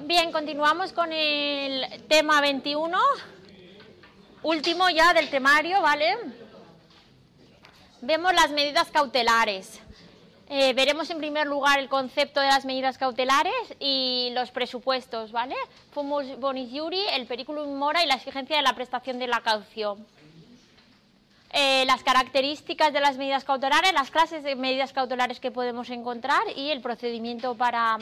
Bien, continuamos con el tema 21, último ya del temario, ¿vale? Vemos las medidas cautelares. Eh, veremos en primer lugar el concepto de las medidas cautelares y los presupuestos, ¿vale? Fumus bonis iuri, el periculum mora y la exigencia de la prestación de la caución. Eh, las características de las medidas cautelares, las clases de medidas cautelares que podemos encontrar y el procedimiento para,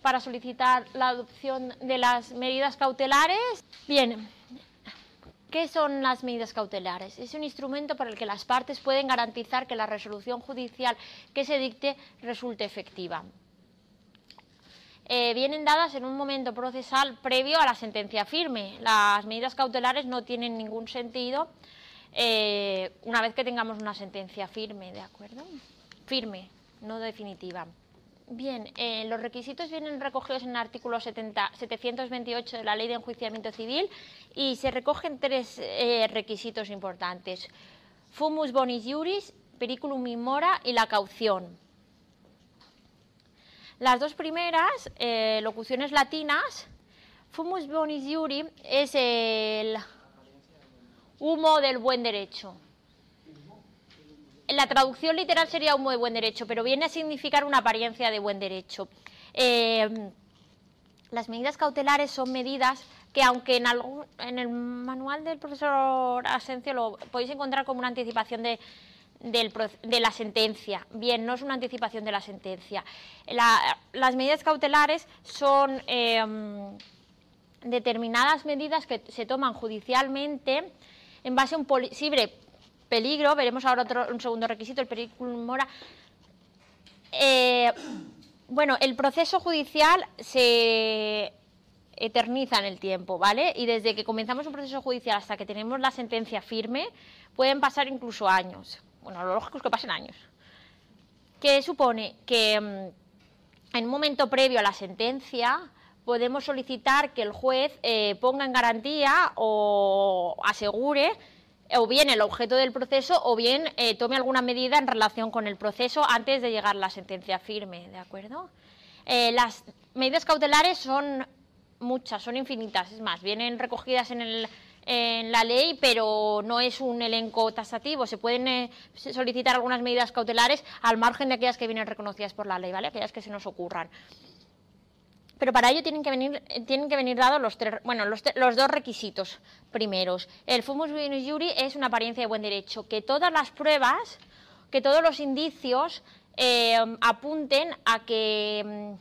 para solicitar la adopción de las medidas cautelares. Bien, ¿Qué son las medidas cautelares? Es un instrumento por el que las partes pueden garantizar que la resolución judicial que se dicte resulte efectiva. Eh, vienen dadas en un momento procesal previo a la sentencia firme. Las medidas cautelares no tienen ningún sentido eh, una vez que tengamos una sentencia firme, ¿de acuerdo? Firme, no definitiva. Bien, eh, los requisitos vienen recogidos en el artículo 728 de la Ley de Enjuiciamiento Civil y se recogen tres eh, requisitos importantes. Fumus bonis juris, periculum in mora y la caución. Las dos primeras, eh, locuciones latinas, fumus bonis juri es el humo del buen derecho la traducción literal sería un muy buen derecho, pero viene a significar una apariencia de buen derecho. Eh, las medidas cautelares son medidas que aunque en, en el manual del profesor Asencio lo podéis encontrar como una anticipación de, la sentencia. Bien, no es una anticipación de la sentencia. las medidas cautelares son em, determinadas medidas que se toman judicialmente en base a un posible peligro, veremos ahora otro, un segundo requisito, el peligro mora. Eh, bueno, el proceso judicial se eterniza en el tiempo, ¿vale? Y desde que comenzamos un proceso judicial hasta que tenemos la sentencia firme, pueden pasar incluso años. Bueno, lo lógico es que pasen años. ¿Qué supone que mm, en un momento previo a la sentencia podemos solicitar que el juez eh, ponga en garantía o asegure o bien el objeto del proceso o bien eh, tome alguna medida en relación con el proceso antes de llegar a la sentencia firme, ¿de acuerdo? Eh, las medidas cautelares son muchas, son infinitas, es más, vienen recogidas en, la ley, pero no es un elenco tasativo. Se pueden eh, solicitar algunas medidas cautelares al margen de aquellas que vienen reconocidas por la ley, ¿vale? Aquellas que se nos ocurran. Pero para ello tienen que venir, tienen que venir dados los, tres, bueno, los, dos requisitos primeros. El fumus bonus jury es una apariencia de buen derecho, que todas las pruebas, que todos los indicios eh, apunten a que mm,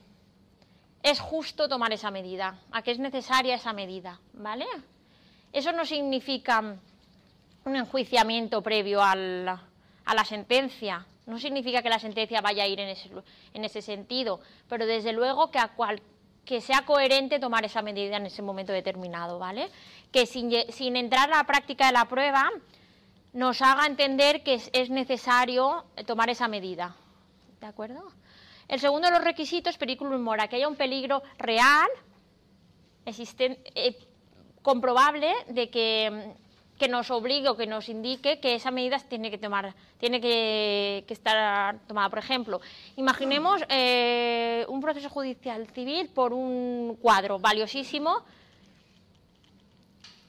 es justo tomar esa medida, a que es necesaria esa medida, ¿vale? Eso no significa un enjuiciamiento previo a la sentencia, no significa que la sentencia vaya a ir en ese, en ese sentido, pero desde luego que a cualquier que sea coherente tomar esa medida en ese momento determinado, ¿vale? Que sin, entrar a la práctica de la prueba nos haga entender que es, necesario tomar esa medida, ¿de acuerdo? El segundo de los requisitos, periculum mora, que haya un peligro real, eh, comprobable, de que que nos obligue o que nos indique que esa medida tiene que tomar, tiene que, estar tomada. Por ejemplo, imaginemos eh, un proceso judicial civil por un cuadro valiosísimo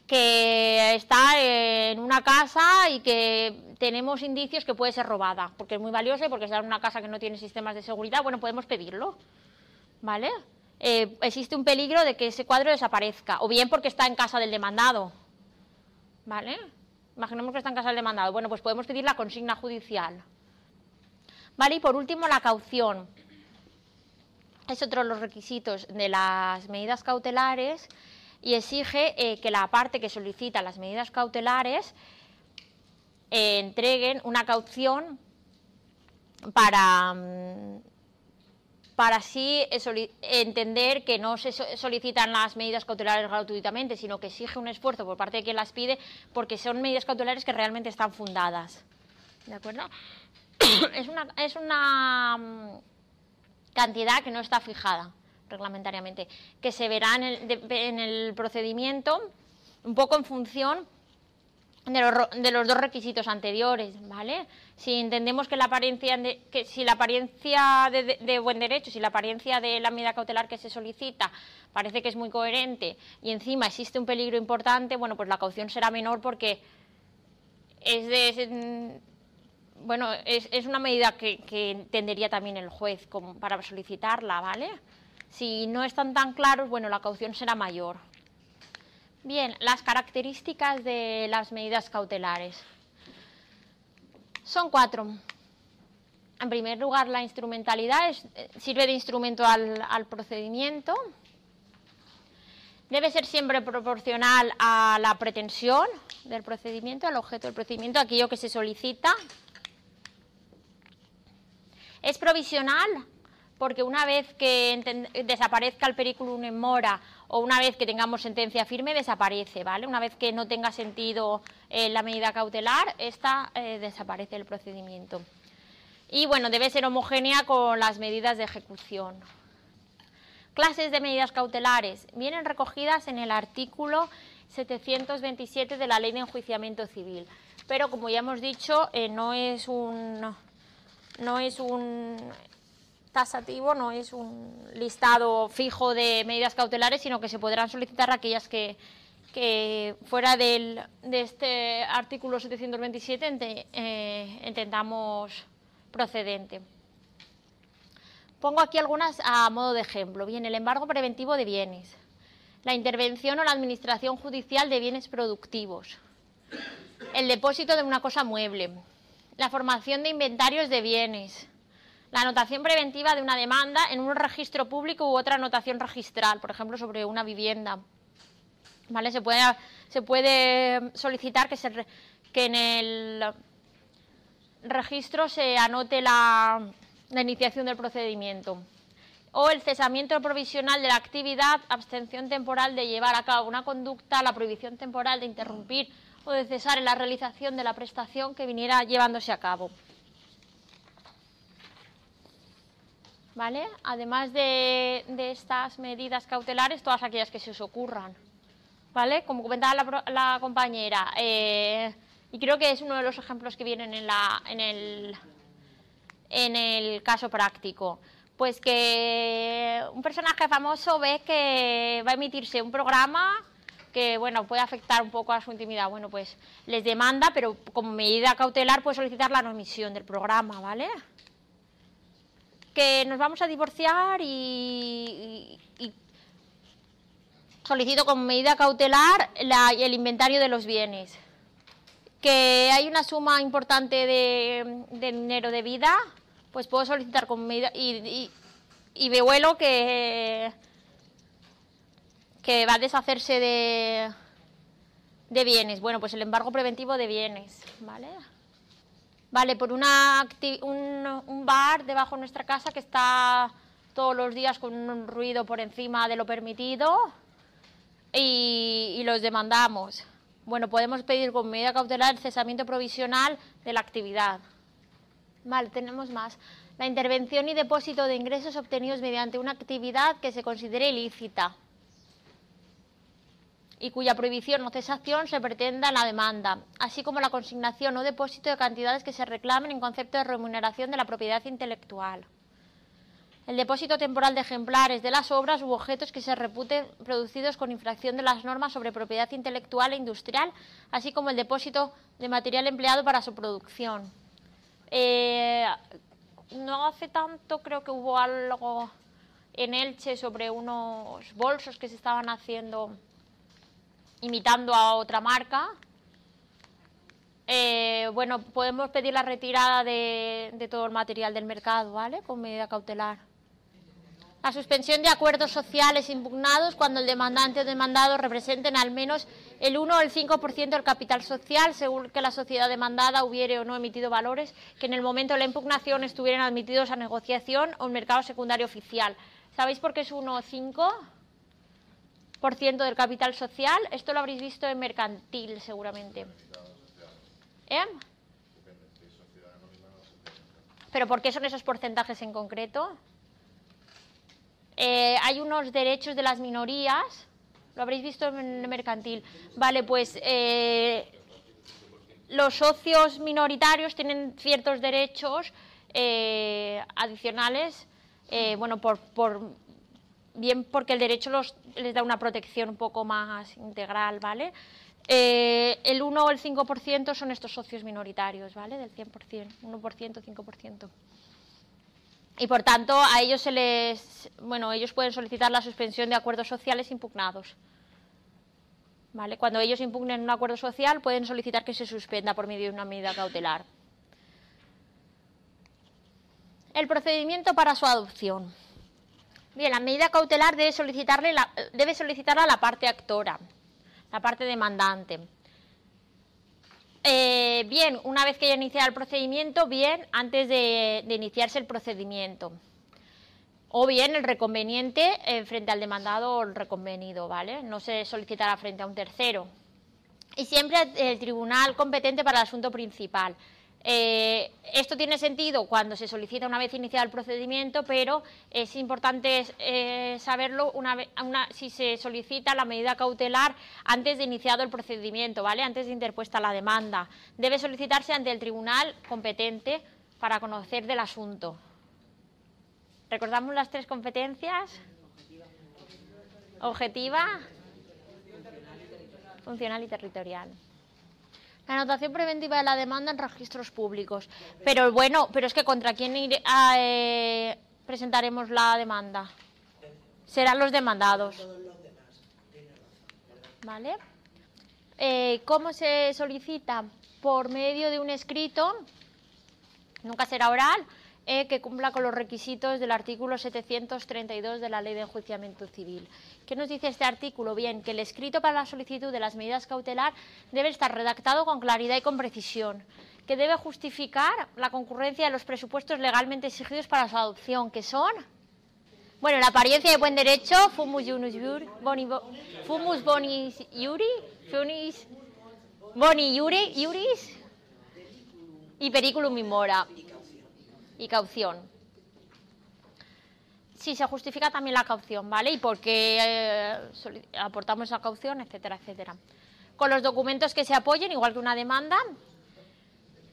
que está en una casa y que tenemos indicios que puede ser robada, porque es muy valiosa y porque está en una casa que no tiene sistemas de seguridad, bueno, podemos pedirlo, ¿vale? Eh, existe un peligro de que ese cuadro desaparezca, o bien porque está en casa del demandado, ¿Vale? Imaginemos que está en casa del demandado. Bueno, pues podemos pedir la consigna judicial. ¿Vale? Y por último, la caución. Es otro de los requisitos de las medidas cautelares y exige eh, que la parte que solicita las medidas cautelares eh, entreguen una caución para, mm, para así entender que no se solicitan las medidas cautelares gratuitamente, sino que exige un esfuerzo por parte de quien las pide, porque son medidas cautelares que realmente están fundadas. ¿De acuerdo? Es una, es una mm, cantidad que no está fijada reglamentariamente, que se verá en el, en el procedimiento un poco en función de los, dos requisitos anteriores, ¿vale? Si entendemos que la apariencia de, que si la apariencia de, buen derecho, si la apariencia de la medida cautelar que se solicita parece que es muy coherente y encima existe un peligro importante, bueno, pues la caución será menor porque es de bueno, es, una medida que, que, entendería también el juez como para solicitarla, ¿vale? Si no están tan claros, bueno, la caución será mayor. Bien, las características de las medidas cautelares. Son cuatro. En primer lugar, la instrumentalidad eh, sirve de instrumento al, al procedimiento. Debe ser siempre proporcional a la pretensión del procedimiento, al objeto del procedimiento, aquello que se solicita. Es provisional porque una vez que desaparezca el periculum en mora o una vez que tengamos sentencia firme, desaparece, ¿vale? Una vez que no tenga sentido eh, la medida cautelar, esta eh, desaparece el procedimiento. Y bueno, debe ser homogénea con las medidas de ejecución. Clases de medidas cautelares vienen recogidas en el artículo 727 de la Ley de Enjuiciamiento Civil, pero como ya hemos dicho, eh, no es un no es un tasativo, no es un listado fijo de medidas cautelares, sino que se podrán solicitar aquellas que, fuera del, de este artículo 727 eh, entendamos procedente. Pongo aquí algunas a modo de ejemplo. Bien, el embargo preventivo de bienes, la intervención o la administración judicial de bienes productivos, el depósito de una cosa mueble, la formación de inventarios de bienes, la anotación preventiva de una demanda en un registro público u otra anotación registral, por ejemplo, sobre una vivienda. ¿Vale? Se, puede, se puede solicitar que, se, que en el registro se anote la, la iniciación del procedimiento o el cesamiento provisional de la actividad, abstención temporal de llevar a cabo una conducta, la prohibición temporal de interrumpir o de cesar en la realización de la prestación que viniera llevándose a cabo. ¿Vale? Además de, estas medidas cautelares, todas aquellas que se os ocurran, ¿vale? Como comentaba la, compañera, eh, y creo que es uno de los ejemplos que vienen en, la, en, el, en el caso práctico. Pues que un personaje famoso ve que va a emitirse un programa que bueno puede afectar un poco a su intimidad. Bueno, pues les demanda, pero como medida cautelar puede solicitar la no emisión del programa, ¿vale? Que nos vamos a divorciar y, solicito como medida cautelar el inventario de los bienes. Que hay una suma importante de, dinero de vida, pues puedo solicitar como medida y, y, vuelo que, que va a deshacerse de, de bienes. Bueno, pues el embargo preventivo de bienes, ¿vale? Vale, por una un, bar debajo de nuestra casa que está todos los días con un ruido por encima de lo permitido y, los demandamos. Bueno, podemos pedir con medida cautelar el cesamiento provisional de la actividad. Vale, tenemos más. La intervención y depósito de ingresos obtenidos mediante una actividad que se considere ilícita y cuya prohibición o cesación se pretenda en la demanda, así como la consignación o depósito de cantidades que se reclamen en concepto de remuneración de la propiedad intelectual. El depósito temporal de ejemplares de las obras u objetos que se reputen producidos con infracción de las normas sobre propiedad intelectual e industrial, así como el depósito de material empleado para su producción. Eh, no hace tanto creo que hubo algo en Elche sobre unos bolsos que se estaban haciendo imitando a otra marca. Eh, bueno, podemos pedir la retirada de, todo el material del mercado, ¿vale? Con medida cautelar. La suspensión de acuerdos sociales impugnados cuando el demandante o demandado representen al menos el 1 o el 5% del capital social, según que la sociedad demandada hubiere o no emitido valores que en el momento de la impugnación estuvieran admitidos a negociación o en mercado secundario oficial. ¿Sabéis por qué es 1 o 5? Del capital social. Esto lo habréis visto en mercantil, seguramente. ¿Eh? ¿Pero por qué son esos porcentajes en concreto? Eh, hay unos derechos de las minorías, lo habréis visto en mercantil. Vale, pues eh, los socios minoritarios tienen ciertos derechos eh, adicionales, eh, bueno, por, bien porque el derecho les da una protección un poco más integral, ¿vale? Eh, el 1 o el 5% son estos socios minoritarios, ¿vale? Del 100%, 1%, 5%. Y por tanto, a ellos se les, bueno, ellos pueden solicitar la suspensión de acuerdos sociales impugnados. ¿Vale? Cuando ellos impugnen un acuerdo social, pueden solicitar que se suspenda por medio de una medida cautelar. El procedimiento para su adopción. Bien, la medida cautelar debe, solicitarle debe solicitarla la parte actora, la parte demandante. Eh, bien, una vez que haya iniciado el procedimiento, bien, antes de, iniciarse el procedimiento. O bien el reconveniente eh, frente al demandado o el reconvenido, ¿vale? No se solicitará frente a un tercero. Y siempre el tribunal competente para el asunto principal. Eh, esto tiene sentido cuando se solicita una vez iniciado el procedimiento, pero es importante eh, saberlo una si se solicita la medida cautelar antes de iniciado el procedimiento, ¿vale? Antes de interpuesta la demanda. Debe solicitarse ante el tribunal competente para conocer del asunto. ¿Recordamos las tres competencias? Objetiva, funcional y territorial. La anotación preventiva de la demanda en registros públicos. Pero bueno, pero es que contra quién eh, presentaremos la demanda. Serán los demandados. ¿Vale? Eh, ¿Cómo se solicita? Por medio de un escrito, nunca será oral, eh, que cumpla con los requisitos del artículo 732 de la Ley de Enjuiciamiento Civil. ¿Qué nos dice este artículo? Bien, que el escrito para la solicitud de las medidas cautelar debe estar redactado con claridad y con precisión, que debe justificar la concurrencia de los presupuestos legalmente exigidos para su adopción, que son... Bueno, la apariencia de buen derecho, fumus boni, fumus boni iuri, iuris y periculum immora y caución. Si se justifica también la caución, ¿vale? Y por qué eh, aportamos esa caución, etcétera, etcétera. Con los documentos que se apoyen, igual que una demanda,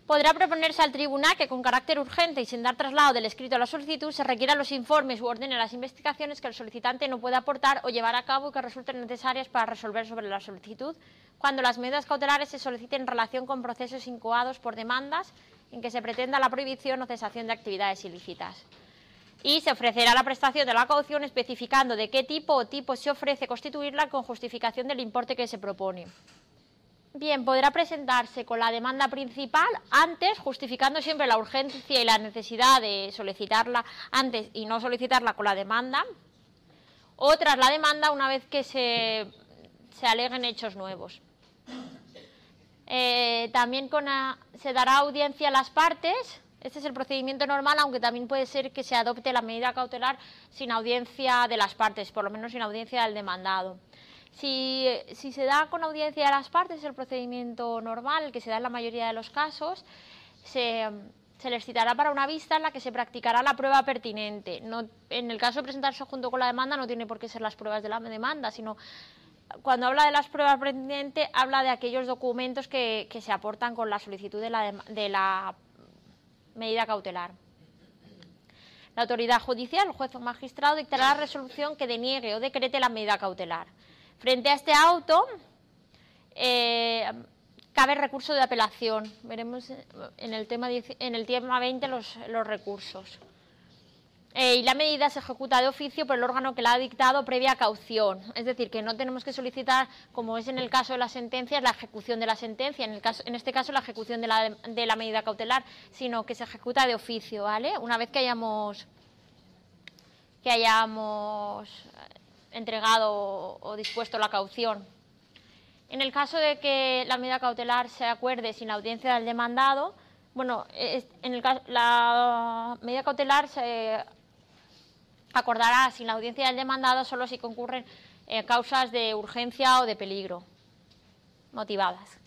podrá proponerse al tribunal que con carácter urgente y sin dar traslado del escrito a la solicitud se requieran los informes u ordene las investigaciones que el solicitante no puede aportar o llevar a cabo y que resulten necesarias para resolver sobre la solicitud cuando las medidas cautelares se soliciten en relación con procesos incoados por demandas en que se pretenda la prohibición o cesación de actividades ilícitas. Y se ofrecerá la prestación de la caución especificando de qué tipo o tipo se ofrece constituirla con justificación del importe que se propone. Bien, podrá presentarse con la demanda principal antes, justificando siempre la urgencia y la necesidad de solicitarla antes y no solicitarla con la demanda, o tras la demanda una vez que se, se aleguen hechos nuevos. Eh, también se dará audiencia a las partes. Este es el procedimiento normal, aunque también puede ser que se adopte la medida cautelar sin audiencia de las partes, por lo menos sin audiencia del demandado. Si, se da con audiencia de las partes, el procedimiento normal, que se da en la mayoría de los casos, se, les citará para una vista en la que se practicará la prueba pertinente. en el caso de presentarse junto con la demanda, no tiene por qué ser las pruebas de la demanda, sino cuando habla de las pruebas pendientes, habla de aquellos documentos que, se aportan con la solicitud de la, medida cautelar. La autoridad judicial, el juez o magistrado, dictará la resolución que deniegue o decrete la medida cautelar. Frente a este auto, eh, cabe recurso de apelación. Veremos en el tema, en el tema 20 los recursos. Eh, y la medida se ejecuta de oficio por el órgano que la ha dictado previa caución. Es decir, que no tenemos que solicitar, como es en el caso de las sentencias, la ejecución de la sentencia, en, el caso, en este caso la ejecución de la, medida cautelar, sino que se ejecuta de oficio, ¿vale? Una vez que hayamos, que hayamos entregado o dispuesto la caución. En el caso de que la medida cautelar se acuerde sin la audiencia del demandado, bueno, en el la medida cautelar se acordará sin la audiencia del demandado solo si concurren eh, causas de urgencia o de peligro motivadas.